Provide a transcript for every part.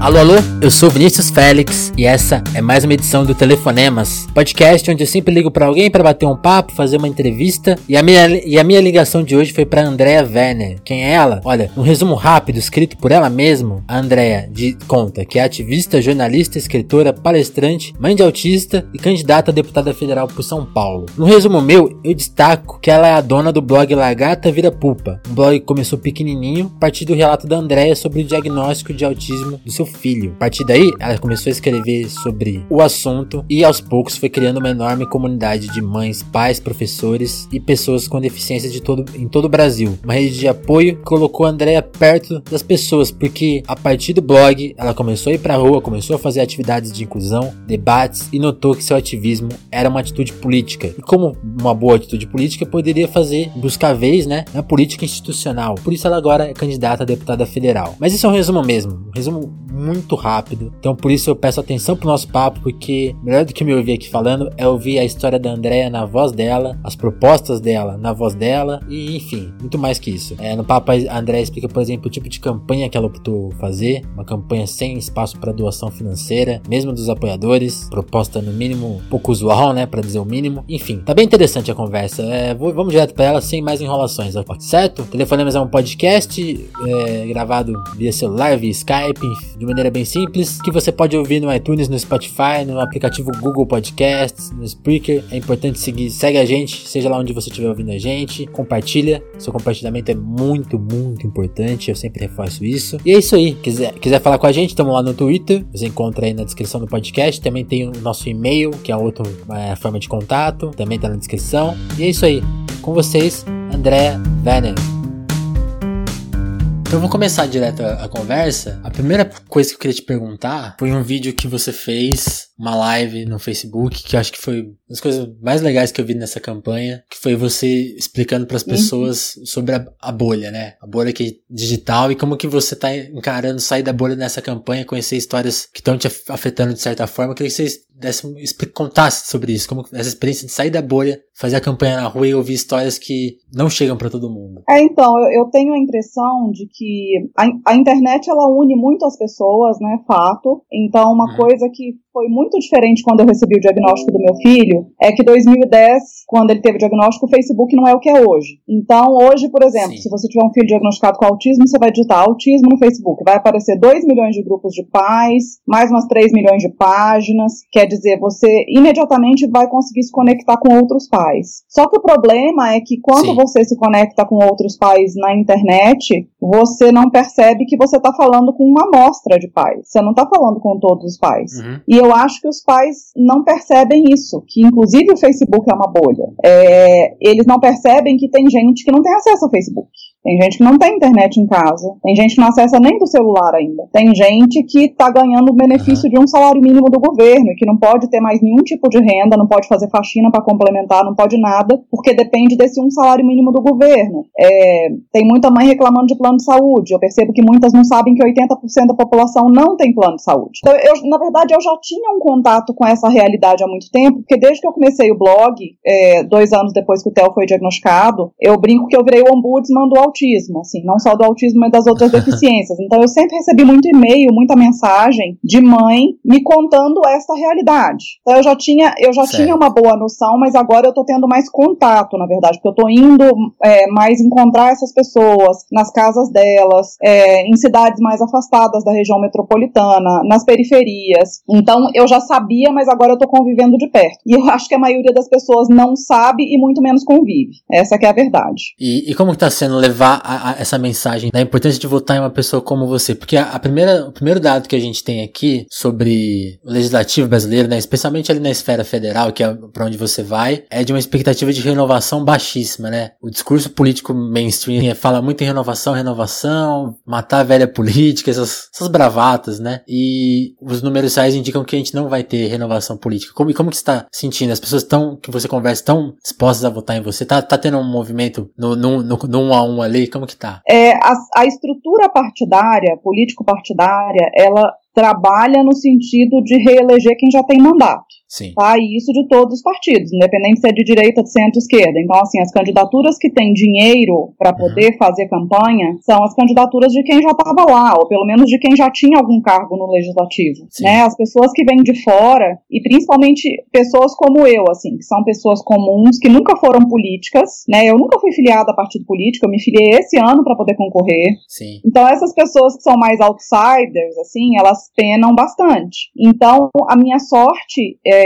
Alô, alô, eu sou Vinícius Félix e essa é mais uma edição do Telefonemas, podcast onde eu sempre ligo para alguém para bater um papo, fazer uma entrevista. E a minha, e a minha ligação de hoje foi para Andrea Werner. Quem é ela? Olha, um resumo rápido escrito por ela mesma, a Andrea de conta que é ativista, jornalista, escritora, palestrante, mãe de autista e candidata a deputada federal por São Paulo. No resumo meu, eu destaco que ela é a dona do blog Lagarta Vira Pupa, um blog que começou pequenininho, a partir do relato da Andrea sobre o diagnóstico de autismo do seu filho. A partir daí, ela começou a escrever sobre o assunto e aos poucos foi criando uma enorme comunidade de mães, pais, professores e pessoas com deficiência de todo, em todo o Brasil. Uma rede de apoio que colocou a Andrea perto das pessoas, porque a partir do blog ela começou a ir pra rua, começou a fazer atividades de inclusão, debates e notou que seu ativismo era uma atitude política. E como uma boa atitude política, poderia fazer, buscar vez, né, na política institucional. Por isso ela agora é candidata a deputada federal. Mas isso é um resumo mesmo, um resumo muito rápido. Então por isso eu peço atenção pro nosso papo, porque melhor do que me ouvir aqui falando é ouvir a história da Andrea na voz dela, as propostas dela na voz dela e enfim, muito mais que isso. É, no papo a Andrea explica, por exemplo, o tipo de campanha que ela optou fazer, uma campanha sem espaço para doação financeira, mesmo dos apoiadores, proposta no mínimo pouco usual, né, para dizer o mínimo. Enfim, tá bem interessante a conversa. É, vou, vamos direto para ela sem mais enrolações, certo? Telefonemas é um podcast é, gravado via celular, via Skype, de maneira bem simples, que você pode ouvir no iTunes, no Spotify, no aplicativo Google Podcasts, no Spreaker. É importante seguir, segue a gente, seja lá onde você estiver ouvindo a gente, compartilha. Seu compartilhamento é muito, muito importante, eu sempre reforço isso. E é isso aí. Quiser, quiser falar com a gente, estamos lá no Twitter, você encontra aí na descrição do podcast. Também tem o nosso e-mail, que é outra é, forma de contato, também tá na descrição. E é isso aí. Com vocês, André Werner. Então vou começar direto a, a, conversa. A primeira coisa que eu queria te perguntar foi um vídeo que você fez, uma live no Facebook, que eu acho que foi uma das coisas mais legais que eu vi nessa campanha, que foi você explicando para as uhum. pessoas uhum. sobre a, a, bolha, né? A bolha que é digital e como que você tá encarando sair da bolha nessa campanha, conhecer histórias que estão te afetando de certa forma. Eu queria que vocês desse, contasse sobre isso, como essa experiência de sair da bolha, fazer a campanha na rua e ouvir histórias que não chegam para todo mundo. É, então, eu, eu, tenho a impressão de que a, a, internet ela une muito as pessoas, né, fato. Então, uma uhum. coisa que foi muito diferente quando eu recebi o diagnóstico do meu filho é que 2010, quando ele teve o diagnóstico, o Facebook não é o que é hoje. Então, hoje, por exemplo, Sim. se você tiver um filho diagnosticado com autismo, você vai digitar autismo no Facebook, vai aparecer 2 milhões de grupos de pais, mais umas 3 milhões de páginas, quer dizer, você imediatamente vai conseguir se conectar com outros pais. Só que o problema é que quando Sim. você se conecta com outros pais na internet, você não percebe que você está falando com uma amostra de pais. Você não está falando com todos os pais. Uhum. E eu acho que os pais não percebem isso, que inclusive o Facebook é uma bolha. É, eles não percebem que tem gente que não tem acesso ao Facebook. Tem gente que não tem internet em casa. Tem gente que não acessa nem do celular ainda. Tem gente que está ganhando o benefício uhum. de um salário mínimo do governo e que não pode ter mais nenhum tipo de renda, não pode fazer faxina para complementar, não pode nada, porque depende desse um salário mínimo do governo. É, tem muita mãe reclamando de plano de saúde. Eu percebo que muitas não sabem que 80% da população não tem plano de saúde. Então, eu, na verdade, eu já tinha um contato com essa realidade há muito tempo, porque desde que eu comecei o blog, é, dois anos depois que o Theo foi diagnosticado, eu brinco que eu virei o ombudsman do autismo, assim, não só do autismo, mas das outras deficiências. Então, eu sempre recebi muito e-mail, muita mensagem de mãe me contando essa realidade. Então, eu já tinha, eu já tinha uma boa noção, mas agora eu tô tendo mais contato, na verdade, porque eu tô indo é, mais encontrar essas pessoas nas casas delas, é, em cidades mais afastadas da região metropolitana, nas periferias. Então, eu já sabia, mas agora eu tô convivendo de perto. E eu acho que a maioria das pessoas não sabe e muito menos convive. Essa que é a verdade. E, e como está sendo levar a, a essa mensagem da importância de votar em uma pessoa como você? Porque a, a, primeira, o primeiro dado que a gente tem aqui sobre o legislativo brasileiro, né, especialmente ali na esfera federal, que é para onde você vai, é de uma expectativa de renovação baixíssima, né? O discurso político mainstream fala muito em renovação, renovação, matar a velha política, essas, essas bravatas, né? E os números reais indicam que a gente não vai ter renovação política. Como, como que você está sentindo? As pessoas estão, que você conversa, estão dispostas a votar em você? Tá, tá tendo um movimento no, no, no, no um a um ali? Como que tá? É, a, a estrutura partidária, político-partidária, ela trabalha no sentido de reeleger quem já tem mandato. Sim. Tá? E isso de todos os partidos, independente se é de direita, de centro, esquerda. Então, assim, as candidaturas que têm dinheiro para poder uhum. fazer campanha são as candidaturas de quem já estava lá, ou pelo menos de quem já tinha algum cargo no legislativo. Né? As pessoas que vêm de fora, e principalmente pessoas como eu, assim, que são pessoas comuns, que nunca foram políticas, né? Eu nunca fui filiada a partido político, eu me filiei esse ano para poder concorrer. Sim. Então, essas pessoas que são mais outsiders, assim, elas penam bastante. Então, a minha sorte é,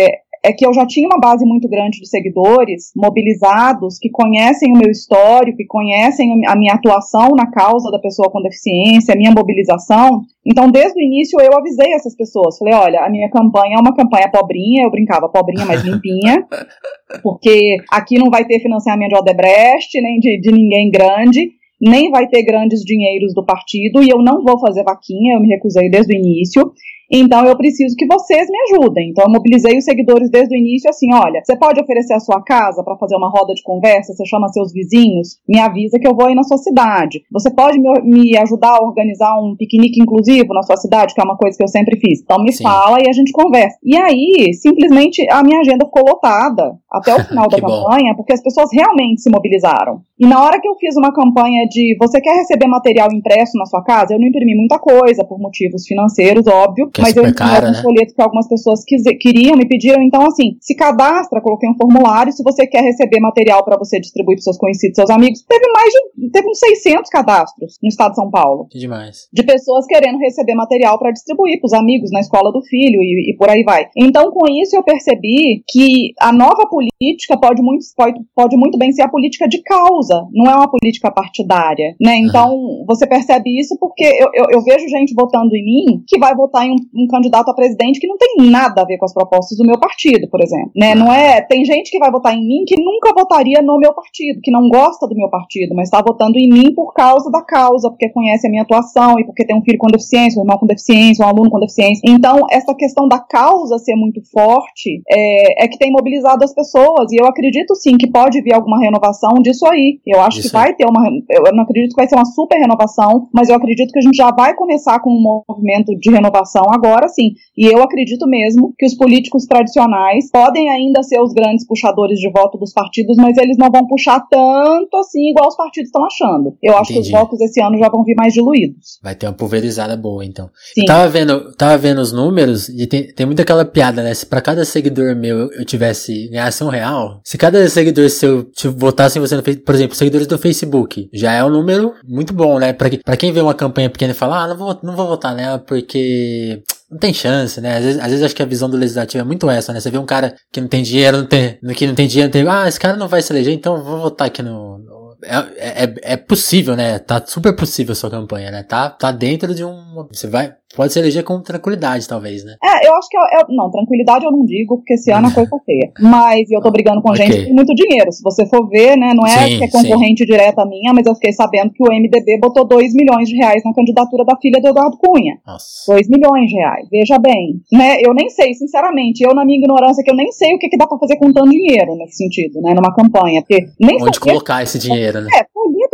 é que eu já tinha uma base muito grande de seguidores mobilizados que conhecem o meu histórico, que conhecem a minha atuação na causa da pessoa com deficiência, a minha mobilização. Então, desde o início, eu avisei essas pessoas. Falei: olha, a minha campanha é uma campanha pobrinha, eu brincava, pobrinha, mas limpinha, porque aqui não vai ter financiamento de Odebrecht, nem de, de ninguém grande nem vai ter grandes dinheiros do partido e eu não vou fazer vaquinha, eu me recusei desde o início. Então eu preciso que vocês me ajudem. Então eu mobilizei os seguidores desde o início assim, olha, você pode oferecer a sua casa para fazer uma roda de conversa, você chama seus vizinhos, me avisa que eu vou aí na sua cidade. Você pode me, me ajudar a organizar um piquenique inclusivo na sua cidade, que é uma coisa que eu sempre fiz. Então me Sim. fala e a gente conversa. E aí, simplesmente a minha agenda ficou lotada até o final da campanha, bom. porque as pessoas realmente se mobilizaram. E na hora que eu fiz uma campanha de você quer receber material impresso na sua casa, eu não imprimi muita coisa por motivos financeiros, óbvio, mas eu imprimi alguns né? folhetos que algumas pessoas queriam, me pediram. Então, assim, se cadastra, coloquei um formulário. Se você quer receber material para você distribuir para seus conhecidos, seus amigos, teve mais de teve uns 600 cadastros no estado de São Paulo. Que demais. De pessoas querendo receber material para distribuir para os amigos na escola do filho e, e por aí vai. Então, com isso, eu percebi que a nova política pode muito, pode, pode muito bem ser a política de causa, não é uma política partidária, né? Então, uhum. você percebe isso porque eu, eu, eu, vejo gente votando em mim que vai votar em um, um, candidato a presidente que não tem nada a ver com as propostas do meu partido, por exemplo, né? Não é, tem gente que vai votar em mim que nunca votaria no meu partido, que não gosta do meu partido, mas está votando em mim por causa da causa, porque conhece a minha atuação e porque tem um filho com deficiência, um irmão com deficiência, um aluno com deficiência. Então, essa questão da causa ser muito forte é, é que tem mobilizado as pessoas e eu acredito sim que pode vir alguma renovação disso aí. Eu acho Isso que vai ter uma. Eu não acredito que vai ser uma super renovação, mas eu acredito que a gente já vai começar com um movimento de renovação agora sim. E eu acredito mesmo que os políticos tradicionais podem ainda ser os grandes puxadores de voto dos partidos, mas eles não vão puxar tanto assim igual os partidos estão achando. Eu acho Entendi. que os votos esse ano já vão vir mais diluídos. Vai ter uma pulverizada boa, então. Sim. Eu tava vendo, tava vendo os números e tem, tem muito aquela piada, né? Se pra cada seguidor meu eu tivesse ganhasse um real, se cada seguidor seu votasse em você no Facebook, por exemplo, seguidores do Facebook, já é um número muito bom, né? Pra, pra quem vê uma campanha pequena e fala, ah, não vou, não vou votar nela porque não tem chance, né? Às vezes, às vezes acho que a visão do legislativo é muito essa, né? Você vê um cara que não tem dinheiro, não tem, que não tem dinheiro, não tem, ah, esse cara não vai se eleger, então vou votar aqui no, no é, é, é possível, né? Tá super possível a sua campanha, né? Tá, tá dentro de um. Você vai, Pode se eleger com tranquilidade, talvez, né? É, eu acho que. É, não, tranquilidade eu não digo, porque esse ano a coisa tá feia. Mas eu tô brigando com okay. gente que tem muito dinheiro. Se você for ver, né? Não é sim, que é concorrente sim. direta minha, mas eu fiquei sabendo que o MDB botou 2 milhões de reais na candidatura da filha do Eduardo Cunha. Nossa. 2 milhões de reais. Veja bem. Né? Eu nem sei, sinceramente, eu, na minha ignorância, que eu nem sei o que, que dá pra fazer com tanto dinheiro nesse sentido, né? Numa campanha. Porque nem Onde colocar esse dinheiro, né? É,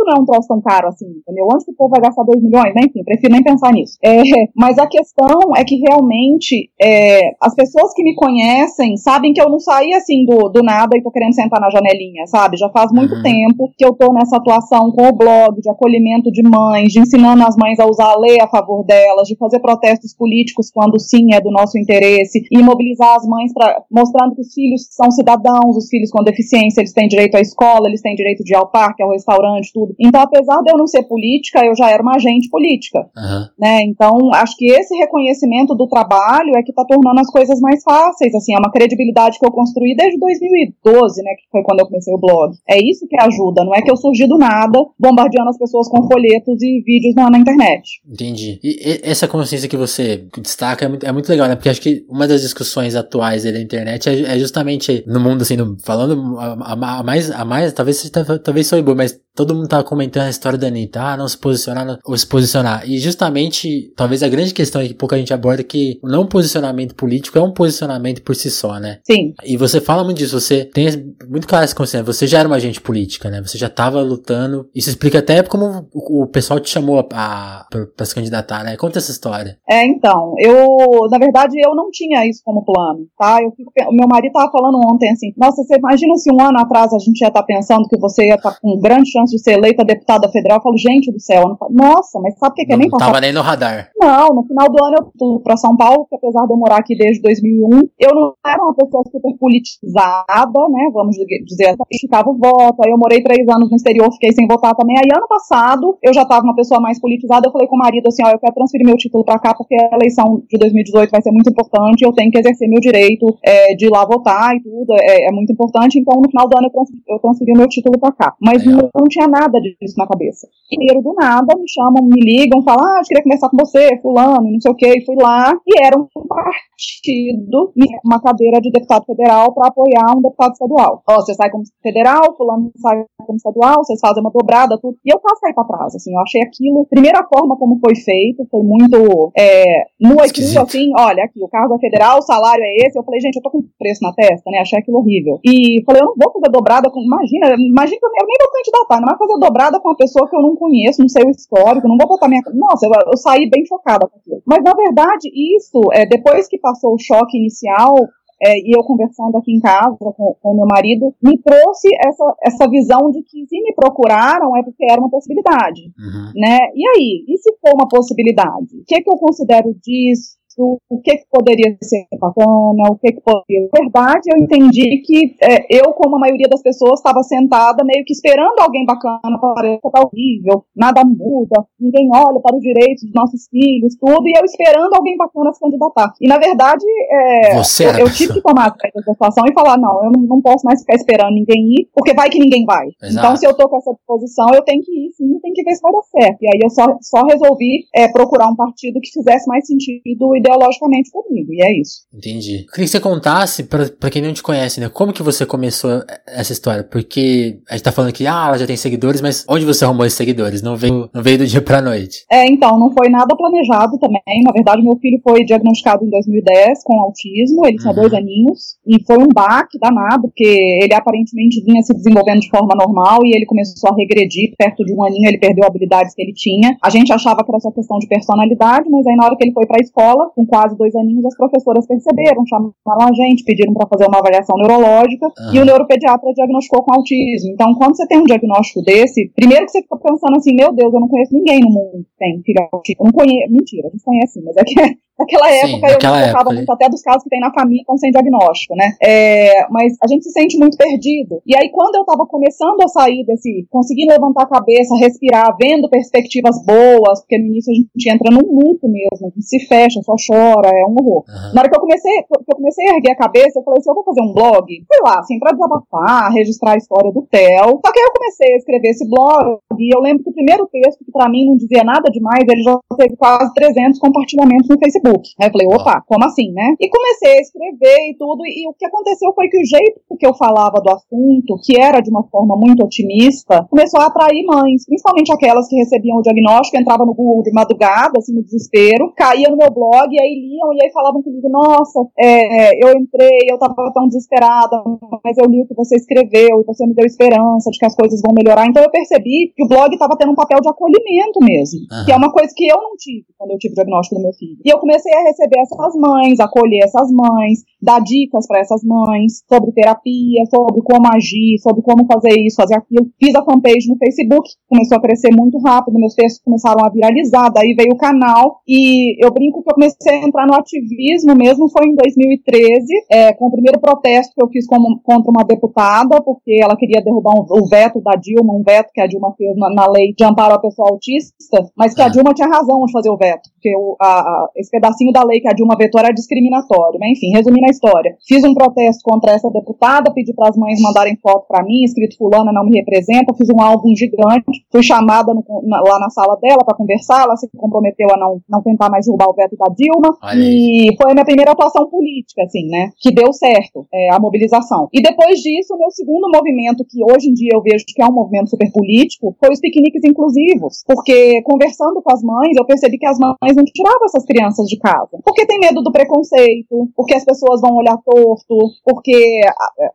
não é um troço tão caro assim, entendeu? Onde que o povo vai gastar 2 milhões? Né? Enfim, prefiro nem pensar nisso. É, mas a questão questão é que realmente é, as pessoas que me conhecem sabem que eu não saí assim do, do nada e tô querendo sentar na janelinha, sabe? Já faz muito uhum. tempo que eu tô nessa atuação com o blog de acolhimento de mães, de ensinando as mães a usar a lei a favor delas, de fazer protestos políticos quando sim é do nosso interesse e mobilizar as mães para mostrando que os filhos são cidadãos, os filhos com deficiência, eles têm direito à escola, eles têm direito de ir ao parque, ao restaurante, tudo. Então, apesar de eu não ser política, eu já era uma agente política, uhum. né? Então, acho que esse reconhecimento do trabalho é que está tornando as coisas mais fáceis, assim, é uma credibilidade que eu construí desde 2012, né, que foi quando eu comecei o blog. É isso que ajuda, não é que eu surgi do nada bombardeando as pessoas com folhetos e vídeos na, na internet. Entendi. E, e, essa consciência que você destaca é muito, é muito legal, né, porque acho que uma das discussões atuais da internet é, é, justamente no mundo, assim, no, falando a, a, a, mais, a mais, talvez, talvez sou boa, mas todo mundo tá comentando a história da Anitta, ah, não se posicionar ou se posicionar. E justamente, talvez a grande questão que pouca gente aborda é que o não posicionamento político é um posicionamento por si só, né? Sim. E você fala muito disso, você tem muito claro essa consciência, você já era uma agente política, né? Você já tava lutando. Isso explica até como o, pessoal te chamou a, a, pra se candidatar, né? Conta essa história. É, então, eu, na verdade, eu não tinha isso como plano, tá? Eu fico, o meu marido tava falando ontem assim, nossa, você imagina se um ano atrás a gente ia estar tá pensando que você ia estar tá com grande chance de ser eleita deputada federal? Eu falo, gente do céu, nossa, mas sabe o que, que é nem Não tava nem no radar. Não, no final do ano eu fui pra São Paulo, que apesar de eu morar aqui desde 2001, eu não era uma pessoa super politizada, né, vamos dizer, ficava o voto, aí eu morei três anos no exterior, fiquei sem votar também, aí ano passado eu já tava uma pessoa mais politizada, eu falei com o marido assim, ó, eu quero transferir meu título pra cá porque a eleição de 2018 vai ser muito importante, eu tenho que exercer meu direito é, de ir lá votar e tudo, é, é, muito importante, então no final do ano eu transferi, eu transferi meu título pra cá, mas não, não, tinha nada disso na cabeça. Primeiro, do nada, me chamam, me ligam, falam, ah, eu queria conversar com você, fulano, não sei o que, e fui lá, e era um partido, uma cadeira de deputado federal para apoiar um deputado estadual. Ó, você sai como federal, fulano sai como estadual, vocês fazem uma dobrada, tudo. E eu passei para trás, assim, eu achei aquilo, primeira forma como foi feito, foi muito é, no aquilo, assim, olha, aqui, o cargo é federal, o salário é esse. Eu falei, gente, eu tô com preço na testa, né? Achei aquilo horrível. E falei, eu não vou fazer dobrada com. Imagina, imagina que eu nem vou candidatar, não vai fazer dobrada com uma pessoa que eu não conheço, não sei o histórico, não vou botar minha. Nossa, eu, eu saí bem chocada com aquilo. Mas na verdade, isso, é, depois que passou o choque inicial, é, e eu conversando aqui em casa com o meu marido, me trouxe essa, essa visão de que se me procuraram é porque era uma possibilidade, uhum. né? E aí, e se for uma possibilidade? O que, é que eu considero disso? O que, que poderia ser bacana, o que, que poderia. Na verdade, eu entendi que é, eu, como a maioria das pessoas, estava sentada meio que esperando alguém bacana para tá horrível, nada muda, ninguém olha para os direitos dos nossos filhos, tudo, e eu esperando alguém bacana se candidatar. E na verdade, é, eu, eu tive que tomar essa situação e falar: não, eu não, não, posso mais ficar esperando ninguém ir, porque vai que ninguém vai. Exato. Então, se eu tô com essa disposição, eu tenho que ir sim, tem que ver se vai dar certo. E aí eu só, só resolvi é, procurar um partido que fizesse mais sentido ideologicamente comigo, e é isso. Entendi. Eu queria que você contasse, pra, pra quem não te conhece, né, como que você começou essa história? Porque a gente tá falando que, ah, ela já tem seguidores, mas onde você arrumou esses seguidores? Não veio, não veio do dia pra noite. É, então, não foi nada planejado também. Na verdade, meu filho foi diagnosticado em 2010 com autismo, ele tinha uhum. dois aninhos, e foi um baque danado, porque ele aparentemente vinha se desenvolvendo de forma normal e ele começou a regredir, perto de um aninho ele perdeu habilidades que ele tinha. A gente achava que era só questão de personalidade, mas aí na hora que ele foi pra escola, com quase dois aninhos, as professoras perceberam, chamaram a gente, pediram para fazer uma avaliação neurológica e o neuropediatra diagnosticou com autismo. Então, quando você tem um diagnóstico desse, primeiro que você fica pensando assim, meu Deus, eu não conheço ninguém no mundo que tem filho autista. Eu não conheço, mentira, a gente conhece, mas é que Naquela época Sim, eu colocava muito até dos casos que tem na família estão sem diagnóstico, né? É, mas a gente se sente muito perdido. E aí, quando eu estava começando a sair desse, conseguindo levantar a cabeça, respirar, vendo perspectivas boas, porque no início a gente entra num luto mesmo, se fecha, só chora, é um horror. Uhum. Na hora que eu comecei, que eu comecei a erguer a cabeça, eu falei assim, eu vou fazer um blog, sei lá, assim, pra desabafar, registrar a história do Theo. Só que aí eu comecei a escrever esse blog, e eu lembro que o primeiro texto, que para mim não dizia nada demais, ele já teve quase 300 compartilhamentos no Facebook. Facebook. Aí eu falei, opa, como assim, né? E comecei a escrever e tudo, e o que aconteceu foi que o jeito que eu falava do assunto, que era de uma forma muito otimista, começou a atrair mães, principalmente aquelas que recebiam o diagnóstico, entravam no Google de madrugada, assim, no desespero, caía no meu blog, e aí liam, e aí falavam comigo, nossa, é, eu entrei, eu tava tão desesperada, mas eu li o que você escreveu, e você me deu esperança de que as coisas vão melhorar. Então eu percebi que o blog estava tendo um papel de acolhimento mesmo, uhum. que é uma coisa que eu não tive quando eu tive o diagnóstico do meu filho. E eu comecei comecei a receber essas mães, acolher essas mães, dar dicas para essas mães sobre terapia, sobre como agir, sobre como fazer isso, fazer aquilo. Fiz a fanpage no Facebook, começou a crescer muito rápido, meus textos começaram a viralizar, daí veio o canal e eu brinco que eu comecei a entrar no ativismo mesmo foi em 2013, é, com o primeiro protesto que eu fiz como, contra uma deputada, porque ela queria derrubar um, o veto da Dilma, um veto que a Dilma fez na, na lei de amparo à pessoa autista, mas que a é. Dilma tinha razão de fazer o veto porque o, a, a, esse pedacinho da lei que a Dilma vetou era discriminatório. Mas, enfim, resumindo a história. Fiz um protesto contra essa deputada, pedi para as mães mandarem foto para mim, escrito fulana não me representa, fiz um álbum gigante, fui chamada no, na, lá na sala dela para conversar, ela se comprometeu a não, não tentar mais derrubar o veto da Dilma, e foi a minha primeira atuação política, assim, né, que deu certo, é, a mobilização. E depois disso, o meu segundo movimento, que hoje em dia eu vejo que é um movimento super político, foi os piqueniques inclusivos, porque conversando com as mães, eu percebi que as mães não tiravam essas crianças de casa, porque tem medo do preconceito, porque as pessoas vão olhar torto, porque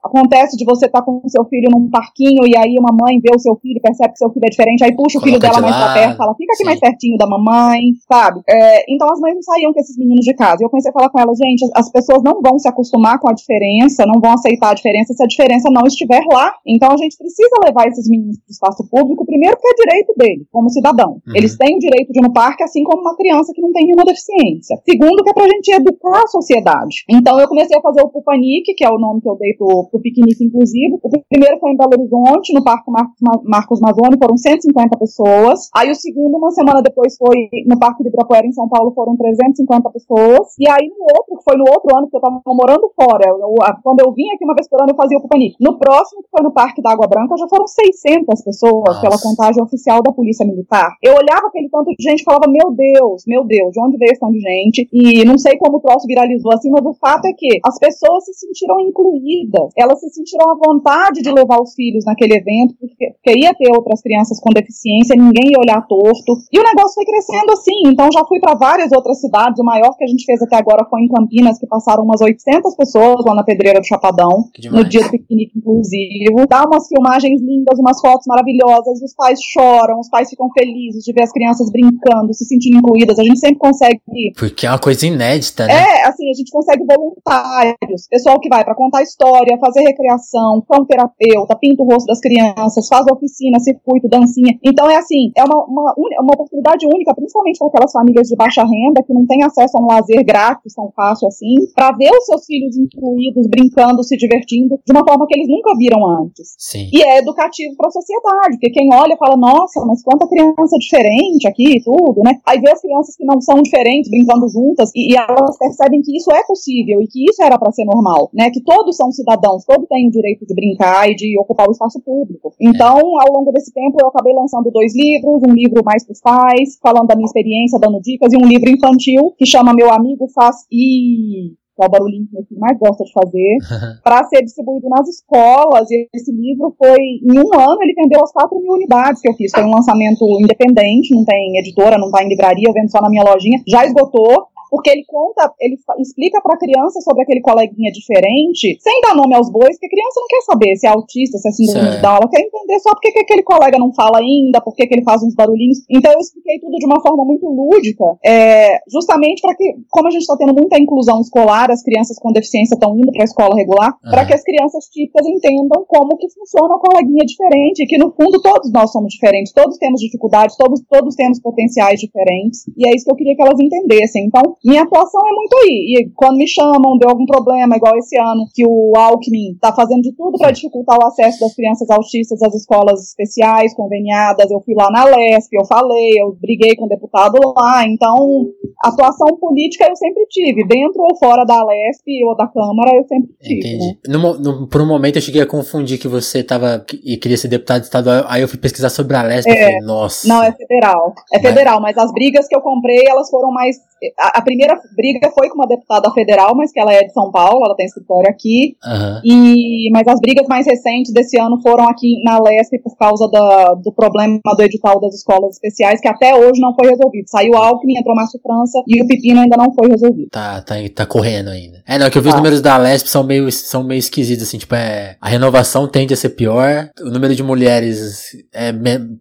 acontece de você estar tá com seu filho num parquinho e aí uma mãe vê o seu filho, percebe que seu filho é diferente, aí puxa o filho dela mais pra perto, fala, fica aqui Sim. mais pertinho da mamãe, sabe? É, então as mães não saíam com esses meninos de casa. E eu comecei a falar com elas, gente, as pessoas não vão se acostumar com a diferença, não vão aceitar a diferença se a diferença não estiver lá. Então a gente precisa levar esses meninos para o espaço público, primeiro porque é direito dele, como cidadão. Uhum. Eles têm o direito de ir no parque, assim como uma criança que não tem nenhuma deficiência. Segundo, que é pra gente educar a sociedade. Então eu comecei a fazer o Pupanique, que é o nome que eu dei pro, pro piquenique inclusivo. O primeiro foi em Belo Horizonte, no Parque Marcos, Marcos Mazzoni, foram 150 pessoas. Aí o segundo, uma semana depois, foi no Parque de Ibirapuera, em São Paulo, foram 350 pessoas. E aí no outro, que foi no outro ano, que eu tava morando fora, eu, quando eu vim aqui uma vez por ano, eu fazia o Pupanique. No próximo, que foi no Parque da Água Branca, já foram 600 pessoas, Nossa. pela contagem oficial da Polícia Militar. Eu olhava aquele tanto de gente e falava, meu Deus, meu Deus, de onde veio esse tanto de gente? E não sei como o troço viralizou assim, mas o fato é que as pessoas se sentiram incluídas, elas se sentiram à vontade de levar os filhos naquele evento, porque, porque ia ter outras crianças com deficiência, ninguém ia olhar torto. E o negócio foi crescendo assim, então já fui para várias outras cidades, o maior que a gente fez até agora foi em Campinas, que passaram umas 800 pessoas lá na Pedreira do Chapadão, no dia do piquenique inclusivo. Dá umas filmagens lindas, umas fotos maravilhosas, os pais choram, os pais ficam felizes de ver as crianças brincando, se sentindo incluídas. A gente sempre consegue. Porque é uma coisa inédita, né? É, assim, a gente consegue voluntários, pessoal que vai para contar história, fazer recreação, cão terapeuta, pinta o rosto das crianças, faz oficina, circuito, dancinha. Então é assim, é uma, uma, uma oportunidade única, principalmente para aquelas famílias de baixa renda que não têm acesso a um lazer grátis tão fácil assim, para ver os seus filhos incluídos, brincando, se divertindo, de uma forma que eles nunca viram antes. Sim. E é educativo para a sociedade, porque quem olha fala, nossa, mas quanta criança diferente aqui, tudo, né? Aí vê as crianças que não são diferentes brincando juntas e, e elas percebem que isso é possível e que isso era para ser normal, né? Que todos são cidadãos, todos têm o direito de brincar e de ocupar o espaço público. Então, ao longo desse tempo, eu acabei lançando dois livros, um livro mais para os pais, falando da minha experiência, dando dicas, e um livro infantil que chama Meu Amigo Faz e que é o barulhinho que meu filho mais gosta de fazer, para ser distribuído nas escolas. E esse livro foi, em um ano, ele vendeu as 4 mil unidades que eu fiz. Foi um lançamento independente, não tem editora, não está em livraria, eu vendo só na minha lojinha. Já esgotou porque ele conta, ele explica para a criança sobre aquele coleguinha diferente, sem dar nome aos bois, porque a criança não quer saber se é autista, se é síndrome de Down, ela quer entender só porque que aquele colega não fala ainda, porque que ele faz uns barulhinhos. Então eu expliquei tudo de uma forma muito lúdica, é, justamente para que, como a gente está tendo muita inclusão escolar, as crianças com deficiência estão indo para a escola regular, uhum. para que as crianças típicas entendam como que funciona o coleguinha diferente, e que no fundo todos nós somos diferentes, todos temos dificuldades, todos, todos temos potenciais diferentes, e é isso que eu queria que elas entendessem. Então, minha atuação é muito aí. E quando me chamam, deu algum problema, igual esse ano, que o Alckmin está fazendo de tudo para dificultar o acesso das crianças autistas às escolas especiais, conveniadas, eu fui lá na LESP, eu falei, eu briguei com o deputado lá. Então, atuação política eu sempre tive, dentro ou fora da LESP ou da Câmara, eu sempre tive. Entendi. Né? No, no, por um momento eu cheguei a confundir que você estava e queria ser deputado estadual, aí eu fui pesquisar sobre a LESP é, e falei, nossa. Não, é federal. É federal, mas as brigas que eu comprei, elas foram mais. A, a primeira briga foi com uma deputada federal, mas que ela é de São Paulo, ela tem escritório aqui. Uhum. E, mas as brigas mais recentes desse ano foram aqui na Lesp por causa da, do problema do edital das escolas especiais, que até hoje não foi resolvido. Saiu Alckmin, entrou Márcio França e o pepino ainda não foi resolvido. Tá, tá, tá correndo ainda. É, não, que eu vi tá. os números da Lesp são meio, são meio esquisitos, assim, tipo, é, a renovação tende a ser pior, o número de mulheres é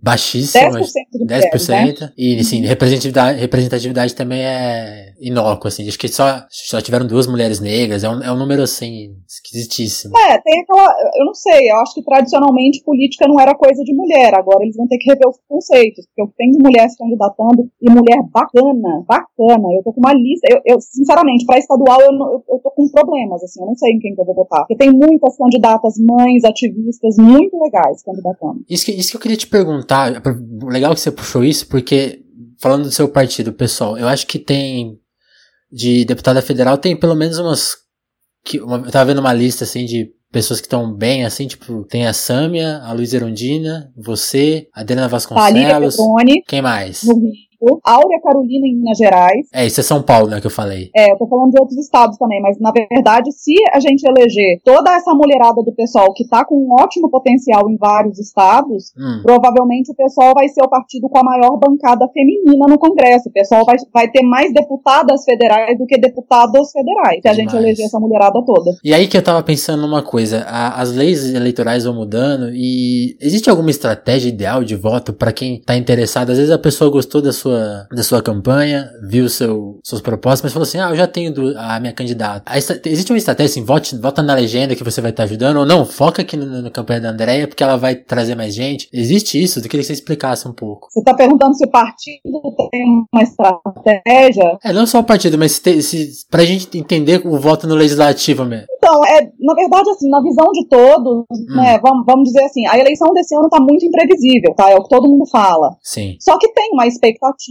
baixíssimo. 10%. 10%, né? E, assim, representatividade, representatividade também é inócua, assim. Acho que só, só tiveram duas mulheres negras. É um, é um número, assim, esquisitíssimo. É, tem aquela. Eu não sei, eu acho que tradicionalmente política não era coisa de mulher. Agora eles vão ter que rever os conceitos. Porque eu tenho mulher se candidatando e mulher bacana, bacana. Eu tô com uma lista. Eu, eu sinceramente, pra estadual, eu, eu, eu, tô com problemas, assim. Eu não sei em quem que eu vou votar. Porque tem muitas candidatas, mães, ativistas, muito legais candidatando. Isso que, isso que eu queria te perguntar. Legal que você puxou isso, porque falando do seu partido, pessoal, eu acho que tem de deputada federal tem pelo menos umas que uma, eu tava vendo uma lista assim de pessoas que estão bem assim, tipo, tem a Sâmia, a Luísa Erundina, você, a Adriana Vasconcelos, Petrone, quem mais? Rio. Áurea Carolina em Minas Gerais. É, isso é São Paulo, né, que eu falei. É, eu tô falando de outros estados também, mas na verdade, se a gente eleger toda essa mulherada do pessoal que tá com um ótimo potencial em vários estados, Hum, provavelmente o pessoal vai ser o partido com a maior bancada feminina no Congresso. O pessoal vai, vai ter mais deputadas federais do que deputados federais, se a gente eleger essa mulherada toda. E aí que eu tava pensando numa coisa, a- as leis eleitorais vão mudando e existe alguma estratégia ideal de voto pra quem tá interessado? Às vezes a pessoa gostou da sua, da sua campanha, viu seu, suas propostas, mas falou assim, ah, eu já tenho a minha candidata. A existe uma estratégia assim, vote, vota na legenda que você vai estar ajudando, ou não, foca aqui na campanha da Andrea porque ela vai trazer mais gente. Existe isso? Eu queria que você explicasse um pouco. Você está perguntando se o partido tem uma estratégia? É, não só o partido, mas se, se, pra gente entender o voto no legislativo mesmo. Então, é, na verdade, assim, na visão de todos, né, vamos, vamos dizer assim, a eleição desse ano está muito imprevisível, tá? É o que todo mundo fala. Sim. Só que tem uma expectativa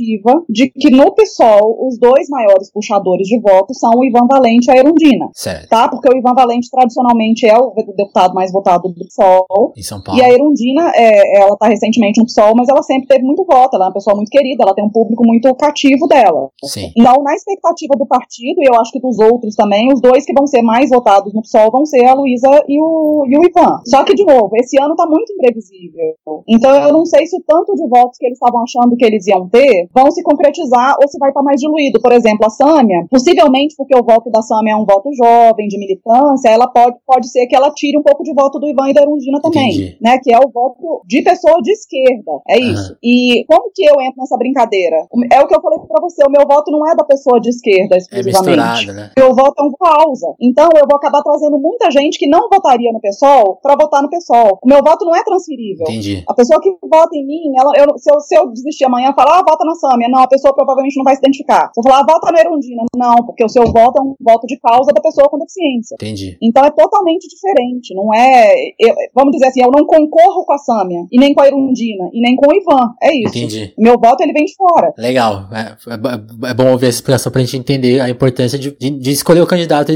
de que no PSOL os dois maiores puxadores de votos são o Ivan Valente e a Erundina. Certo. Tá? Porque o Ivan Valente tradicionalmente é o deputado mais votado do PSOL. Em São Paulo. E a Erundina, é, ela tá recentemente no PSOL, mas ela sempre teve muito voto. Ela é uma pessoa muito querida, ela tem um público muito cativo dela. Sim. Então, na expectativa do partido, e eu acho que dos outros também, os dois que vão ser mais votados no PSOL vão ser a Luísa e o, e o Ivan. Só que, de novo, esse ano tá muito imprevisível. Então, eu não sei se o tanto de votos que eles estavam achando que eles iam ter vão se concretizar ou se vai estar mais diluído. Por exemplo, a Sâmia, possivelmente porque o voto da Sâmia é um voto jovem, de militância, ela pode, pode ser que ela tire um pouco de voto do Ivan e da Erundina também, Entendi. né? Que é o voto de pessoa de esquerda. É isso. Aham. E como que eu entro nessa brincadeira? É o que eu falei pra você, o meu voto não é da pessoa de esquerda É exclusivamente. misturado, né? Meu voto é um causa. Então eu vou acabar trazendo muita gente que não votaria no PSOL pra votar no PSOL. O meu voto não é transferível. Entendi. A pessoa que vota em mim, ela, eu- se, eu, se eu desistir amanhã e falar, ah, vota na Sâmia, não, a pessoa provavelmente não vai se identificar. Se eu falar, ah, vota na Erundina, não, porque o seu voto é um voto de causa da pessoa com deficiência. Entendi. Então é totalmente diferente, não é. eu- vamos dizer assim, eu não concorro com a Sâmia, e nem com a Erundina, e nem com o Ivan. É isso. Entendi. Meu voto ele vem de fora. Legal. É, é é bom ouvir essa explicação pra gente entender a importância de, de, de escolher o candidato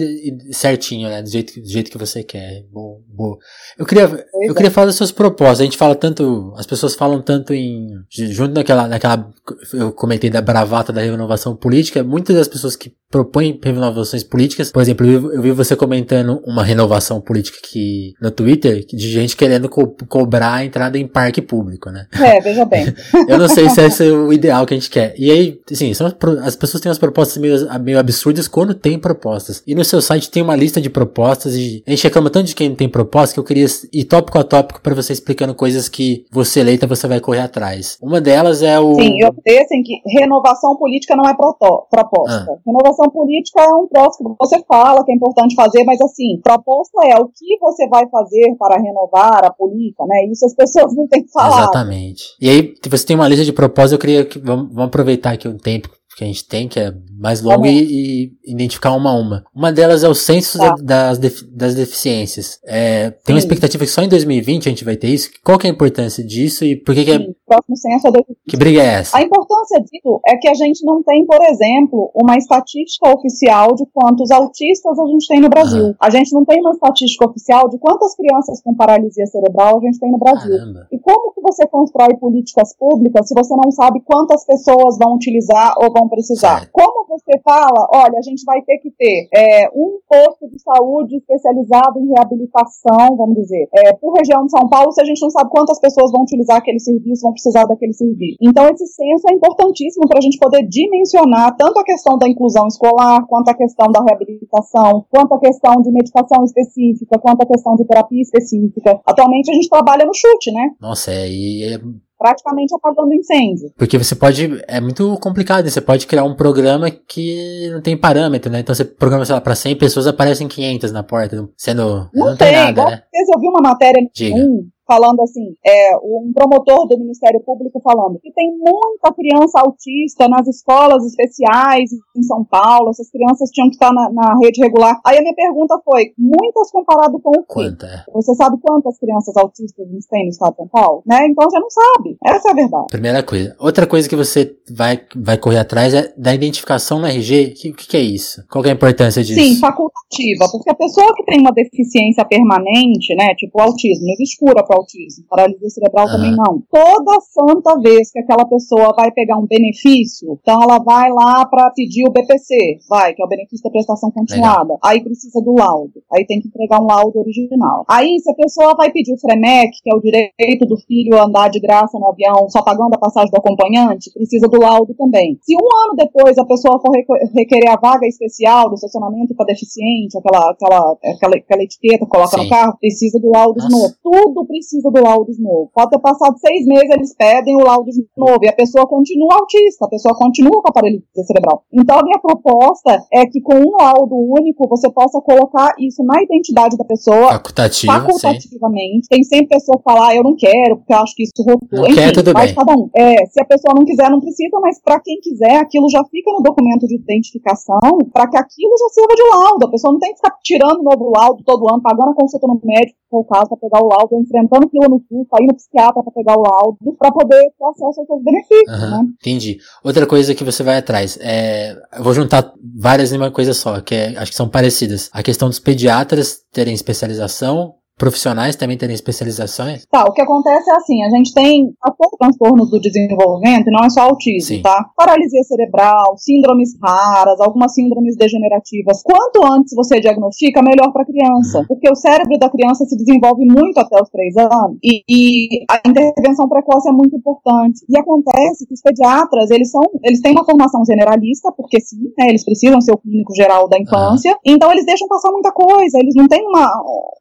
certinho, né? Do jeito, que- do jeito que você quer. Bom, bom. Eu queria, eu é. queria falar das suas propostas. A gente fala tanto, as pessoas falam tanto em, junto naquela, naquela, eu comentei da bravata da renovação política, muitas das pessoas que propõem renovações políticas, por exemplo, eu, vi- você comentando uma renovação política que, no Twitter, de gente querendo co- cobrar a entrada em parque público, né? É, veja bem. Eu não sei se esse é o ideal que a gente quer. E aí, assim, são as pessoas têm umas propostas meio, meio absurdas quando tem propostas. E no seu site tem uma lista de propostas e a gente reclama tanto de quem não tem proposta que eu queria ir tópico a tópico pra você explicando coisas que você eleita você vai correr atrás. Uma delas é o. Sim, eu pensei que renovação política não é proposta. Ah. Renovação política é um troço que você fala que é importante fazer, mas assim, proposta é o que você vai fazer para renovar a política, né? Isso as pessoas não têm falado. Exatamente. E aí, se você tem uma lista de propostas, eu queria que. Vamos, vamos aproveitar aqui o tempo que a gente tem, que é mais longo, Tá bom. e, e identificar uma a uma. Uma delas é o censo Tá. da- das, defi- das deficiências. É, tem uma expectativa que só em 2020 a gente vai ter isso. Qual que é a importância disso e por que, que, é, Sim, próximo censo é que briga é essa? A importância disso é que a gente não tem, por exemplo, uma estatística oficial de quantos autistas a gente tem no Brasil. A gente não tem uma estatística oficial de quantas crianças com paralisia cerebral a gente tem no Brasil. Caramba. E como que você constrói políticas públicas se você não sabe quantas pessoas vão utilizar ou vão precisar? Certo. Como você fala, olha, a gente vai ter que ter é, um posto de saúde especializado em reabilitação, vamos dizer, é, por região de São Paulo, se a gente não sabe quantas pessoas vão utilizar aquele serviço, vão precisar daquele serviço. Então, esse censo é importantíssimo para a gente poder dimensionar tanto a questão da inclusão escolar, quanto a questão da reabilitação, quanto a questão de medicação específica, quanto a questão de terapia específica. Atualmente, a gente trabalha no chute, né? Nossa, é, e é Praticamente apagando incêndio. Porque você pode. É muito complicado? Você pode criar um programa que não tem parâmetro, né? Então você programa, sei lá, pra 100 pessoas aparecem 500 na porta, sendo. Não, Não, tem, tem, nada, né? eu vi uma matéria Diga. um, falando assim, é, um promotor do Ministério Público falando que tem muita criança autista nas escolas especiais em São Paulo, essas crianças tinham que estar na, na rede regular. Aí a minha pergunta foi, muitas comparado com o quê? Quanta? é? Você sabe quantas crianças autistas a gente tem no estado de São Paulo? Né? Então já não sabe. Essa é a verdade. Primeira coisa. Outra coisa que você vai, vai correr atrás é da identificação no RG. O que, que, é isso? Qual é a importância disso? Sim, facultativa, porque a pessoa que tem uma deficiência permanente, né, tipo autismo, não existe cura para autismo, paralisia cerebral Aham. também não. Toda santa vez que aquela pessoa vai pegar um benefício, então ela vai lá para pedir o BPC, vai, que é o benefício da prestação continuada. Aí precisa do laudo. Aí tem que entregar um laudo original. Aí se a pessoa vai pedir o FREMEC, que é o direito do filho andar de graça no avião, só pagando a passagem do acompanhante, precisa do laudo também. Se um ano depois a pessoa for requerer a vaga especial do estacionamento para deficiente, aquela, aquela, aquela, aquela etiqueta que coloca Sim. no carro, precisa do laudo de Nossa. novo. Tudo precisa do laudo de novo. Pode ter passado seis meses, eles pedem o laudo de novo. E a pessoa continua autista, a pessoa continua com aparelho cerebral. Então a minha proposta é que com um laudo único você possa colocar isso na identidade da pessoa Facultativa, sim. facultativamente. Tem sempre pessoa que fala, ah, eu não quero, porque eu acho que isso rotula. Enfim, quer, tudo vai bem. cada um. É, se a pessoa não quiser, não precisa, mas para quem quiser, aquilo já fica no documento de identificação, para que aquilo já sirva de laudo. A pessoa não tem que ficar tirando novo laudo todo ano, pagando a consulta no médico, o caso, para pegar o laudo, enfrentando fila no SUS, indo no psiquiatra para pegar o laudo, para poder ter acesso aos seus benefícios, Aham, né? entendi. Outra coisa que você vai atrás é. Eu vou juntar várias em uma coisa só, que é, acho que são parecidas. A questão dos pediatras terem especialização, profissionais também terem especializações. Tá, o que acontece é assim, a gente tem até transtornos do desenvolvimento, não é só autismo, Sim. tá? Paralisia cerebral, síndromes raras, algumas síndromes degenerativas. Quanto antes você diagnostica, melhor para a criança, porque o cérebro da criança se desenvolve muito até os três anos, e, e a intervenção precoce é muito importante. E acontece que os pediatras, eles são, eles têm uma formação generalista, porque sim, né, eles precisam ser o clínico geral da infância, então eles deixam passar muita coisa, eles não têm uma,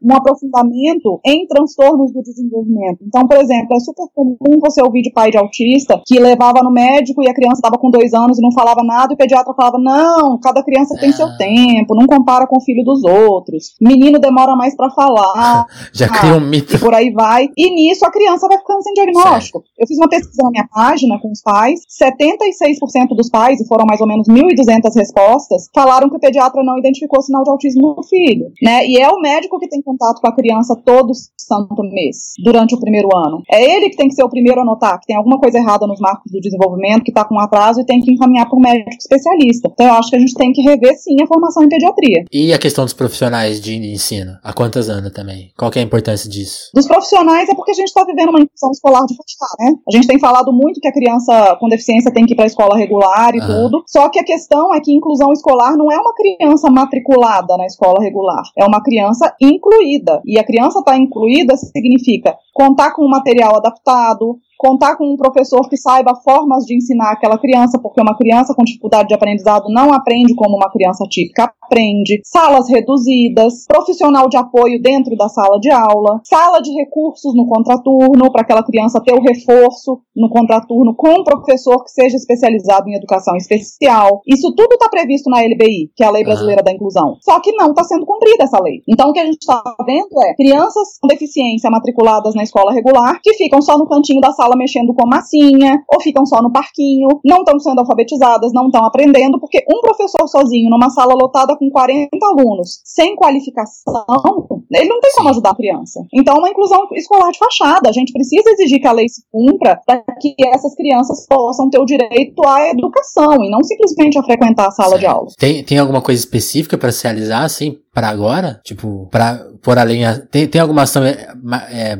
um aprofundamento em transtornos do desenvolvimento. Então, por exemplo, é super comum você ouvir de pai de autista que levava no médico e a criança estava com dois anos e não falava nada, e o pediatra falava: não, cada criança tem Ah. seu tempo, não compara com o filho dos outros. Menino demora mais para falar, Já Ah, cria um mito. e por aí vai. E nisso a criança vai ficando sem diagnóstico. Eu fiz uma pesquisa na minha página com os pais. 76% dos pais, e foram mais ou menos 1.200 respostas, falaram que o pediatra não identificou sinal de autismo no filho. Né? E é o médico que tem contato com a criança todo santo mês, durante o primeiro ano. É ele que tem que ser o primeiro a notar que tem alguma coisa errada nos marcos do desenvolvimento, que está com atraso e tem que encaminhar para o médico especialista. Então eu acho que a gente tem que rever sim a formação em pediatria. E a questão dos profissionais de ensino? Há quantas anos também? Qual que é a importância disso? Dos profissionais é porque a gente está vivendo uma inclusão escolar de fachada, né? A gente tem falado muito que a criança com deficiência tem que ir para a escola regular e Aham. tudo. Só que a questão é que inclusão escolar não é uma criança matriculada na escola regular, é uma criança incluída. E a criança estar incluída significa contar com um material adaptado, contar com um professor que saiba formas de ensinar aquela criança, porque uma criança com dificuldade de aprendizado não aprende como uma criança típica aprende, salas reduzidas, profissional de apoio dentro da sala de aula, sala de recursos no contraturno, para aquela criança ter o reforço no contraturno com um professor que seja especializado em educação especial. Isso tudo está previsto na LBI, que é a Lei Brasileira da Inclusão. Só que não está sendo cumprida essa lei. Então o que a gente está vendo é crianças com deficiência matriculadas na escola regular que ficam só no cantinho da sala mexendo com massinha, ou ficam só no parquinho, não estão sendo alfabetizadas, não estão aprendendo, porque um professor sozinho numa sala lotada com 40 alunos, sem qualificação, ele não tem como ajudar a criança. Então, é uma inclusão escolar de fachada. A gente precisa exigir que a lei se cumpra para que essas crianças possam ter o direito à educação e não simplesmente a frequentar a sala de Certo. aula. Tem, tem alguma coisa específica pra se realizar, assim, pra agora? Tipo, pra pôr a lei. em- Tem, tem alguma ação é, é,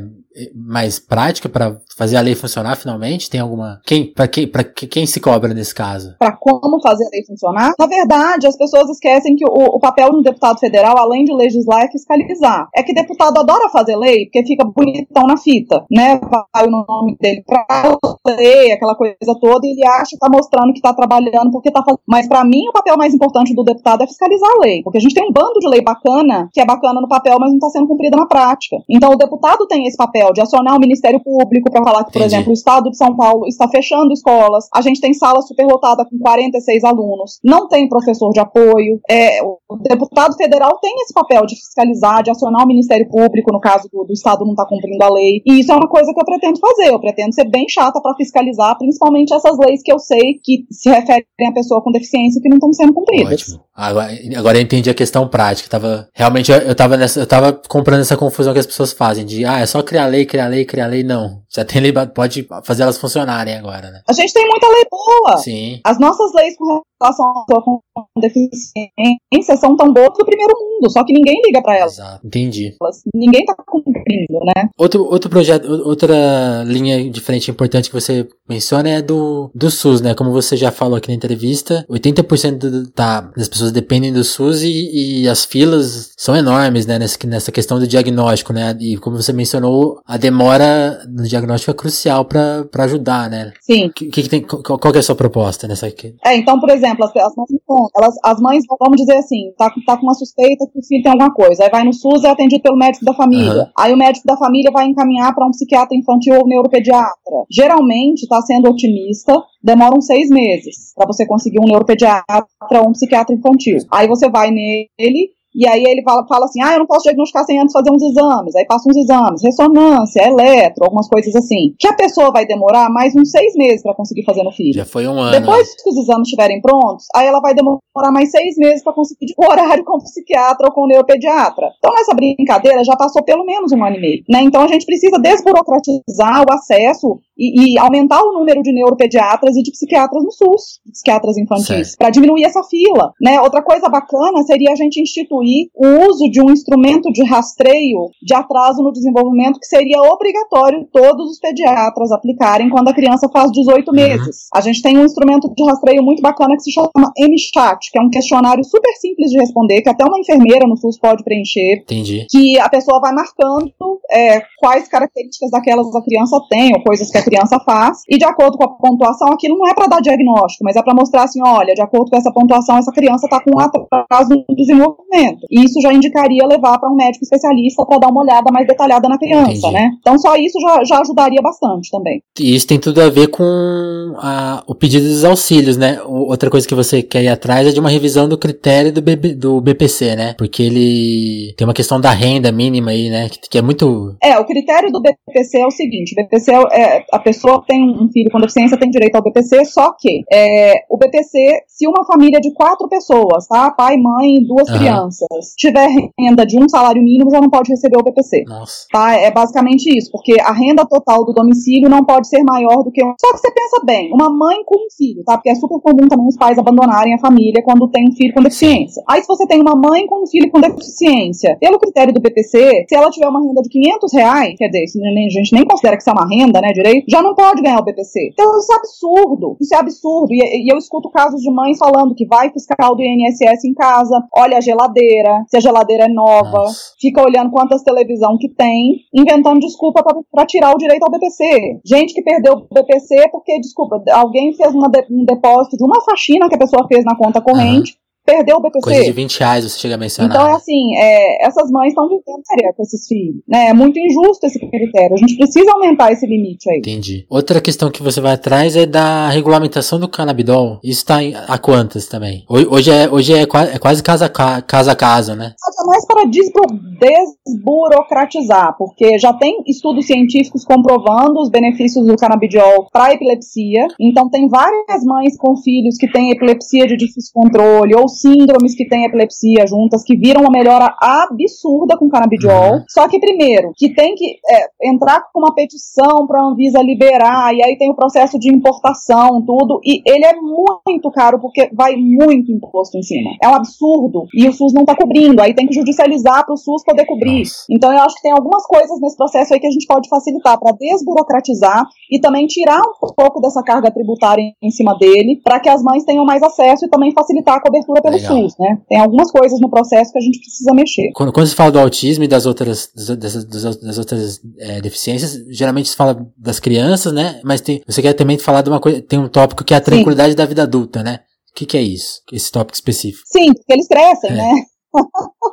mais prática pra fazer a lei funcionar finalmente? Tem alguma. Quem, pra, quem, quem se cobra nesse caso? para como fazer a lei funcionar. Na verdade, as pessoas esquecem que o, o papel um deputado federal, além de legislar, é fiscalizar. É que deputado adora fazer lei porque fica bonitão na fita, né? Vai o nome dele pra lei, aquela coisa toda, e ele acha que tá mostrando que tá trabalhando porque tá fazendo. Mas para mim, o papel mais importante do deputado é fiscalizar a lei, porque a gente tem um bando de lei bacana, que é bacana no papel, mas não tá sendo cumprida na prática. Então, o deputado tem esse papel papel de acionar o Ministério Público para falar que, por Entendi. exemplo, o Estado de São Paulo está fechando escolas, a gente tem sala superlotada com 46 alunos, não tem professor de apoio. É, o deputado federal tem esse papel de fiscalizar, de acionar o Ministério Público, no caso do, do Estado não está cumprindo a lei. E isso é uma coisa que eu pretendo fazer. Eu pretendo ser bem chata para fiscalizar, principalmente essas leis que eu sei que se referem a pessoa com deficiência que não estão sendo cumpridas. Ótimo. Agora, agora eu entendi a questão prática. Tava, realmente eu, eu, tava nessa, eu tava comprando essa confusão que as pessoas fazem de ah, é só criar lei, criar lei, criar lei. Não. Já tem lei, pode fazer elas funcionarem agora, né? A gente tem muita lei boa. Sim. As nossas leis com pessoa com deficiência são tão boas do primeiro mundo, só que ninguém liga para elas. Exato. Entendi. Ninguém tá cumprindo, né? Outro, outro projeto, outra linha de frente importante que você menciona é do, do SUS, né? Como você já falou aqui na entrevista, 80% do, tá, das pessoas dependem do SUS e, e as filas são enormes, né? Nessa, nessa questão do diagnóstico, né? E como você mencionou, a demora no diagnóstico é crucial para ajudar, né? Sim. Que, que tem, qual, qual é a sua proposta nessa aqui? É, então, por exemplo, as, as mães, elas, as mães, vamos dizer assim, tá, tá com uma suspeita que o filho tem alguma coisa, aí vai no SUS e é atendido pelo médico da família. Uhum. Aí o médico da família vai encaminhar para um psiquiatra infantil ou neuropediatra. Geralmente, tá sendo otimista, demoram seis meses para você conseguir um neuropediatra ou um psiquiatra infantil. Aí você vai nele, e aí ele fala, fala assim, ah, eu não posso diagnosticar sem antes fazer uns exames. Aí passa uns exames, ressonância, eletro, algumas coisas assim. Que a pessoa vai demorar mais uns seis meses para conseguir fazer no filho. Já foi um ano. Depois que os exames estiverem prontos, aí ela vai demorar mais seis meses para conseguir o horário com o psiquiatra ou com o neuropediatra. Então nessa brincadeira já passou pelo menos um ano e meio. Né? Então a gente precisa desburocratizar o acesso e, e, aumentar o número de neuropediatras e de psiquiatras no SUS, psiquiatras infantis, para diminuir essa fila. Né? Outra coisa bacana seria a gente instituir o uso de um instrumento de rastreio de atraso no desenvolvimento que seria obrigatório todos os pediatras aplicarem quando a criança faz 18 uhum. meses. A gente tem um instrumento de rastreio muito bacana que se chama MChat, que é um questionário super simples de responder, que até uma enfermeira no SUS pode preencher. Entendi. Que a pessoa vai marcando é, quais características daquelas a criança tem, ou coisas que a criança faz, e de acordo com a pontuação, aquilo não é para dar diagnóstico, mas é para mostrar assim, olha, de acordo com essa pontuação, essa criança está com um atraso no desenvolvimento. E isso já indicaria levar para um médico especialista para dar uma olhada mais detalhada na criança, Entendi. né? Então só isso já, já ajudaria bastante também. E isso tem tudo a ver com a, o pedido dos auxílios, né? Outra coisa que você quer ir atrás é de uma revisão do critério do, BB, do BPC, né? Porque ele tem uma questão da renda mínima aí, né? Que, que é muito. É, o critério do BPC é o seguinte: o BPC é, a pessoa que tem um filho com deficiência tem direito ao BPC, só que é, o BPC, se uma família de quatro pessoas, tá? Pai, mãe duas uhum. crianças, tiver renda de um salário mínimo, já não pode receber o BPC. Nossa. Tá? É basicamente isso, porque a renda total do domicílio não pode ser maior do que um. Só que você pensa bem, uma mãe com um filho, tá? Porque é super comum também os pais abandonarem a família quando tem um filho com deficiência. Aí, se você tem uma mãe com um filho com deficiência, pelo critério do BPC, se ela tiver uma renda de 500 reais, quer dizer, a gente nem considera que isso é uma renda, né, direito, já não pode ganhar o BPC. Então, isso é absurdo. Isso é absurdo. E, e eu escuto casos de mães falando que vai fiscal do INSS em casa, olha a geladeira, se a geladeira é nova, Nossa. fica olhando quantas televisão que tem, inventando desculpa para tirar o direito ao BPC. Gente que perdeu o BPC porque, desculpa, alguém fez de, um depósito de uma faxina que a pessoa fez na conta corrente. Uhum perdeu o BPC. Coisa de 20 reais você chega a mencionar. Então é assim, é, essas mães estão vivendo com esses filhos. Né? É muito injusto esse critério. A gente precisa aumentar esse limite aí. Entendi. Outra questão que você vai atrás é da regulamentação do canabidol. Isso está a quantas também? Hoje é, hoje é, quase, é quase casa, casa a casa, né? É mais para desburocratizar, porque já tem estudos científicos comprovando os benefícios do canabidiol para epilepsia. Então tem várias mães com filhos que têm epilepsia de difícil controle ou síndromes que têm epilepsia juntas, que viram uma melhora absurda com canabidiol. Uhum. Só que, primeiro, que tem que é, entrar com uma petição para a Anvisa liberar, e aí tem o processo de importação, tudo, e ele é muito caro porque vai muito imposto em cima. É um absurdo. E o SUS não está cobrindo, aí tem que judicializar para o SUS poder cobrir. Nossa. Então eu acho que tem algumas coisas nesse processo aí que a gente pode facilitar para desburocratizar e também tirar um pouco dessa carga tributária em cima dele, para que as mães tenham mais acesso e também facilitar a cobertura pelo Legal. SUS, né? Tem algumas coisas no processo que a gente precisa mexer. Quando, quando se fala do autismo e das outras, das, das, das outras é, deficiências, geralmente se fala das crianças, né? Mas tem, você quer também falar de uma coisa, tem um tópico que é a tranquilidade Sim. da vida adulta, né? O que, que, é isso? Esse tópico específico? Sim, porque eles crescem, é. né?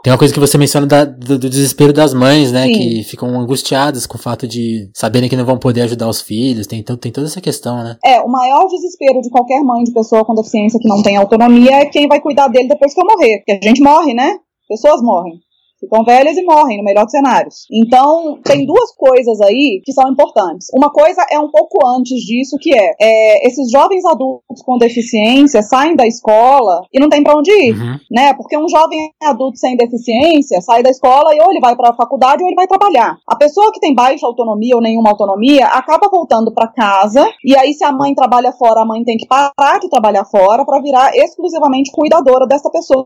Tem uma coisa que você menciona da, do, do, desespero das mães, né? Sim. Que ficam angustiadas com o fato de saberem que não vão poder ajudar os filhos. Tem, então, tem toda essa questão, né? É, o maior desespero de qualquer mãe de pessoa com deficiência que não tem autonomia é quem vai cuidar dele depois que eu morrer. Porque a gente morre, né? Pessoas morrem ficam velhas e morrem, no melhor dos cenários. Então, tem duas coisas aí que são importantes. Uma coisa é um pouco antes disso, que é, é esses jovens adultos com deficiência saem da escola e não tem para onde ir, uhum. né? Porque um jovem adulto sem deficiência sai da escola e ou ele vai para a faculdade ou ele vai trabalhar. A pessoa que tem baixa autonomia ou nenhuma autonomia acaba voltando para casa e aí se a mãe trabalha fora, a mãe tem que parar de trabalhar fora para virar exclusivamente cuidadora dessa pessoa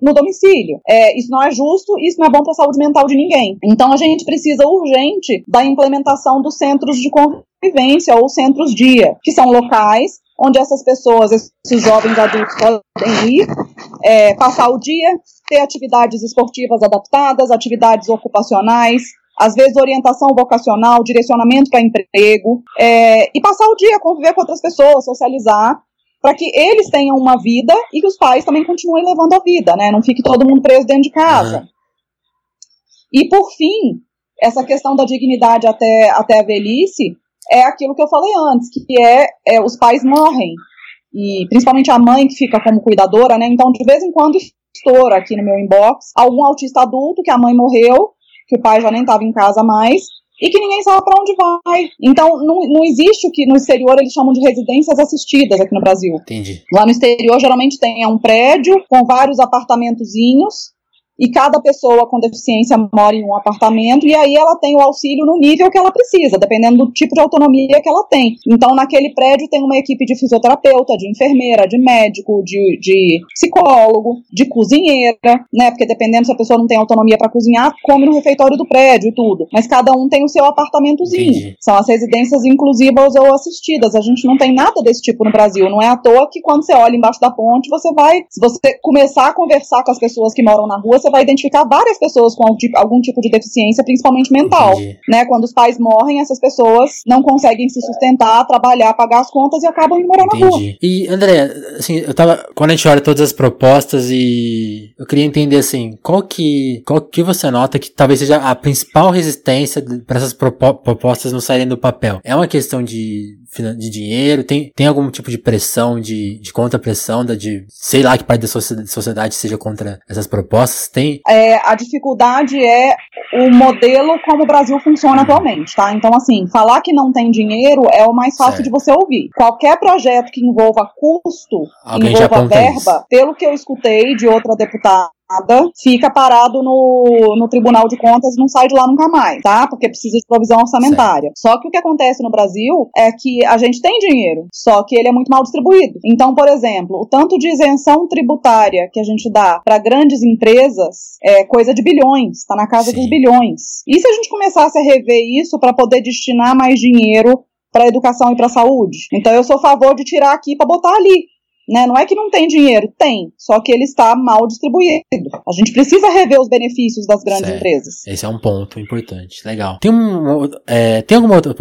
no domicílio. É, isso não é justo, isso não é bom para a saúde mental de ninguém. Então a gente precisa urgente da implementação dos centros de convivência ou centros dia, que são locais onde essas pessoas, esses jovens adultos podem ir, é, passar o dia, ter atividades esportivas adaptadas, atividades ocupacionais, às vezes orientação vocacional, direcionamento para emprego, é, e passar o dia, conviver com outras pessoas, socializar, para que eles tenham uma vida e que os pais também continuem levando a vida, né? Não fique todo mundo preso dentro de casa. Uhum. E por fim, essa questão da dignidade até, até a velhice é aquilo que eu falei antes, que é, é os pais morrem. E principalmente a mãe que fica como cuidadora, né? Então, de vez em quando estoura aqui no meu inbox algum autista adulto que a mãe morreu, que o pai já nem estava em casa mais, e que ninguém sabe para onde vai. Então, não, não existe o que no exterior eles chamam de residências assistidas aqui no Brasil. Entendi. Lá no exterior, geralmente tem um prédio com vários apartamentozinhos e cada pessoa com deficiência mora em um apartamento e aí ela tem o auxílio no nível que ela precisa, dependendo do tipo de autonomia que ela tem. Então, naquele prédio tem uma equipe de fisioterapeuta, de enfermeira, de médico, de, de psicólogo, de cozinheira, né? Porque dependendo se a pessoa não tem autonomia para cozinhar, come no refeitório do prédio e tudo. Mas cada um tem o seu apartamentozinho. Entendi. São as residências inclusivas ou assistidas. A gente não tem nada desse tipo no Brasil. Não é à toa que quando você olha embaixo da ponte, você vai, se você começar a conversar com as pessoas que moram na rua, você vai identificar várias pessoas com algum tipo de deficiência, principalmente mental. Né? Quando os pais morrem, essas pessoas não conseguem se sustentar, trabalhar, pagar as contas e acabam indo morar Entendi. na rua. E, André, assim, eu tava. Quando a gente olha todas as propostas e eu queria entender assim, qual que. Qual que você nota que talvez seja a principal resistência para essas propostas não saírem do papel? É uma questão de de dinheiro? Tem, tem algum tipo de pressão, de, de contra-pressão, de sei lá que parte da sociedade seja contra essas propostas? Tem? É, a dificuldade é o modelo como o Brasil funciona uhum. atualmente, tá? Então, assim, falar que não tem dinheiro é o mais fácil certo. de você ouvir. Qualquer projeto que envolva custo, Alguém envolva verba, pelo que eu escutei de outra deputada, fica parado no, no Tribunal de Contas e não sai de lá nunca mais, tá? Porque precisa de provisão orçamentária. Certo. Só que o que acontece no Brasil é que a gente tem dinheiro, só que ele é muito mal distribuído. Então, por exemplo, o tanto de isenção tributária que a gente dá para grandes empresas é coisa de bilhões, tá na casa Sim. dos bilhões. E se a gente começasse a rever isso para poder destinar mais dinheiro para educação e para saúde? Então, eu sou a favor de tirar aqui para botar ali. Né? Não é que não tem dinheiro, tem, só que ele está mal distribuído. A gente precisa rever os benefícios das grandes certo. empresas. Esse é um ponto importante, legal. Tem, um, é, tem alguma outra,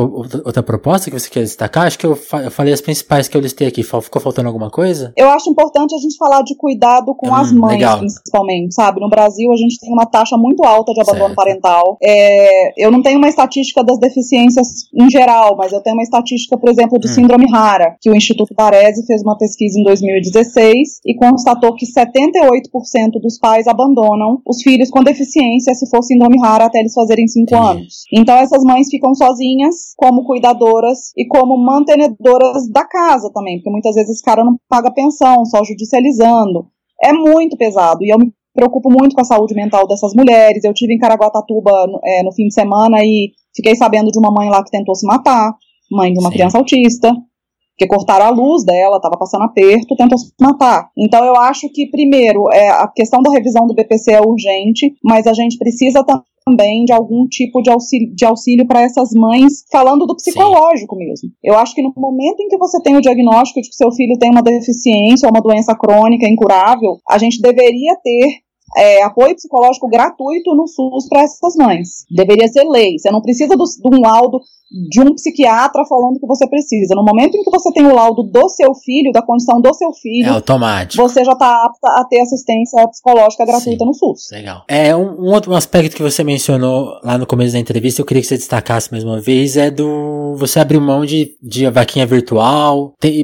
outra proposta que você quer destacar? Acho que eu, fa eu, falei as principais que eu listei aqui. Ficou faltando alguma coisa? Eu acho importante a gente falar de cuidado com hum, as mães, legal. principalmente, sabe? No Brasil, a gente tem uma taxa muito alta de abandono certo. parental. É, eu não tenho uma estatística das deficiências em geral, mas eu tenho uma estatística, por exemplo, de hum. síndrome rara, que o Instituto Baresi fez uma pesquisa em 2016 e constatou que 78% dos pais abandonam os filhos com deficiência se for síndrome rara até eles fazerem 5 anos. Então essas mães ficam sozinhas como cuidadoras e como mantenedoras da casa também, porque muitas vezes esse cara não paga pensão, só judicializando. É muito pesado e eu me preocupo muito com a saúde mental dessas mulheres. Eu tive em Caraguatatuba é, no fim de semana e fiquei sabendo de uma mãe lá que tentou se matar, mãe de uma Sim. criança autista porque cortaram a luz dela, estava passando aperto, tentou se matar. Então eu acho que, primeiro, é, a questão da revisão do BPC é urgente, mas a gente precisa também de algum tipo de auxílio, de auxílio para essas mães, falando do psicológico Sim. mesmo. Eu acho que no momento em que você tem o diagnóstico de que seu filho tem uma deficiência ou uma doença crônica incurável, a gente deveria ter é, apoio psicológico gratuito no SUS para essas mães. Deveria ser lei. Você não precisa do, de um laudo de um psiquiatra falando que você precisa. No momento em que você tem o laudo do seu filho, da condição do seu filho, é automático. você já está apta a ter assistência psicológica gratuita Sim. no SUS. Legal. É um, um, outro aspecto que você mencionou lá no começo da entrevista, eu queria que você destacasse mais uma vez, é do você abrir mão de, de vaquinha virtual, tem,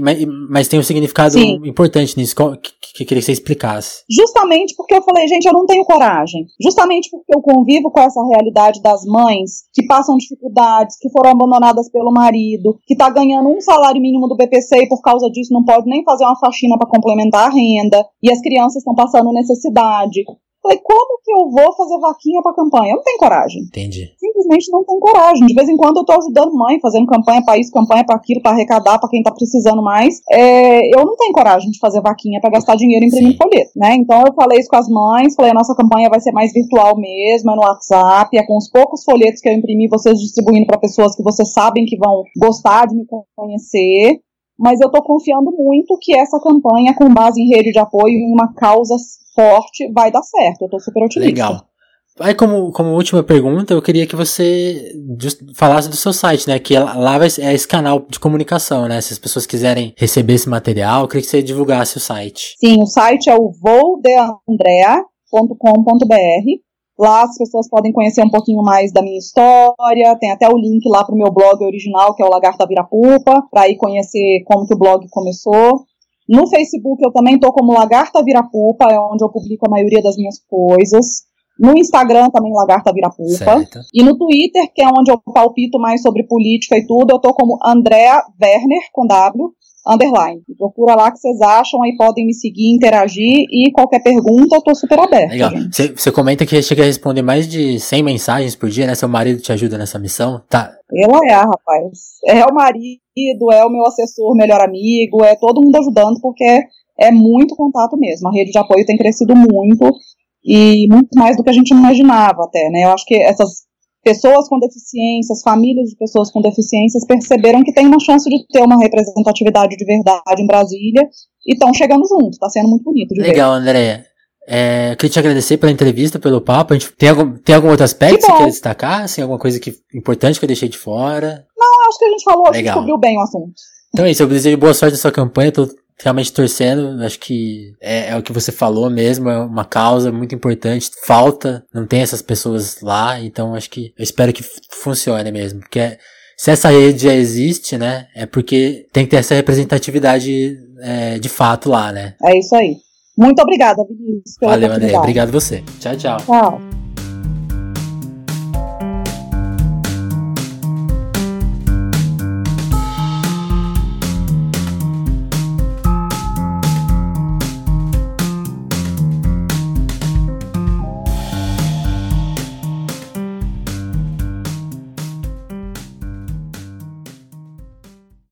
mas, tem um significado Sim. importante nisso. Que, que eu queria que você explicasse. Justamente porque eu falei, gente, eu não tenho coragem. Justamente porque eu convivo com essa realidade das mães que passam dificuldades, que foram abandonadas pelo marido, que tá ganhando um salário mínimo do BPC e por causa disso não pode nem fazer uma faxina para complementar a renda, e as crianças estão passando necessidade. Falei, como que eu vou fazer vaquinha pra campanha? Eu não tenho coragem. Entendi. Simplesmente não tenho coragem. De vez em quando eu tô ajudando mãe, fazendo campanha pra isso, campanha pra aquilo, pra arrecadar pra quem tá precisando mais. É, eu não tenho coragem de fazer vaquinha pra gastar dinheiro imprimindo folheto, né? Então eu falei isso com as mães, falei, a nossa campanha vai ser mais virtual mesmo, é no WhatsApp, é com os poucos folhetos que eu imprimi, vocês distribuindo para pessoas que vocês sabem que vão gostar de me conhecer mas eu estou confiando muito que essa campanha, com base em rede de apoio em uma causa forte, vai dar certo. Eu estou super otimista. Legal. Aí, como, como última pergunta, eu queria que você falasse do seu site, né? Que lá vai, é esse canal de comunicação, né? Se as pessoas quiserem receber esse material, eu queria que você divulgasse o site. Sim, o site é o voodeandrea.com.br. Lá as pessoas podem conhecer um pouquinho mais da minha história, tem até o link lá para o meu blog original, que é o Lagarta Virapupa, para ir conhecer como que o blog começou. No Facebook eu também tô como Lagarta Virapupa, é onde eu publico a maioria das minhas coisas. No Instagram também Lagarta Virapupa. Certo. E no Twitter, que é onde eu palpito mais sobre política e tudo, eu tô como Andrea Werner, com W, underline. Procura lá que vocês acham, aí podem me seguir, interagir e qualquer pergunta eu tô super aberta. Legal. Você comenta que chega a responder mais de 100 mensagens por dia, né? Seu marido te ajuda nessa missão? Tá. Ela é, rapaz. É o marido, é o meu assessor, melhor amigo, é todo mundo ajudando, porque é muito contato mesmo. A rede de apoio tem crescido muito e muito mais do que a gente imaginava até, né? Eu acho que essas pessoas com deficiências, famílias de pessoas com deficiências perceberam que tem uma chance de ter uma representatividade de verdade em Brasília e estão chegando junto. Está sendo muito bonito. Legal, ver. André. É, eu queria te agradecer pela entrevista, pelo papo. A gente tem algum, tem algum outro aspecto que você quer destacar? Assim, alguma coisa que, importante que eu deixei de fora? Não, acho que a gente falou, Legal. a gente descobriu bem o assunto. Então é isso, eu desejo boa sorte na sua campanha. Tô realmente torcendo. Acho que é, é, o que você falou mesmo, é uma causa muito importante. Falta, não tem essas pessoas lá, então acho que eu espero que funcione mesmo. Porque é, se essa rede já existe, né, é porque tem que ter essa representatividade é, de fato lá, né? É isso aí. Muito obrigada, Vinícius. Valeu, André. Obrigado você. Tchau, tchau. Tchau.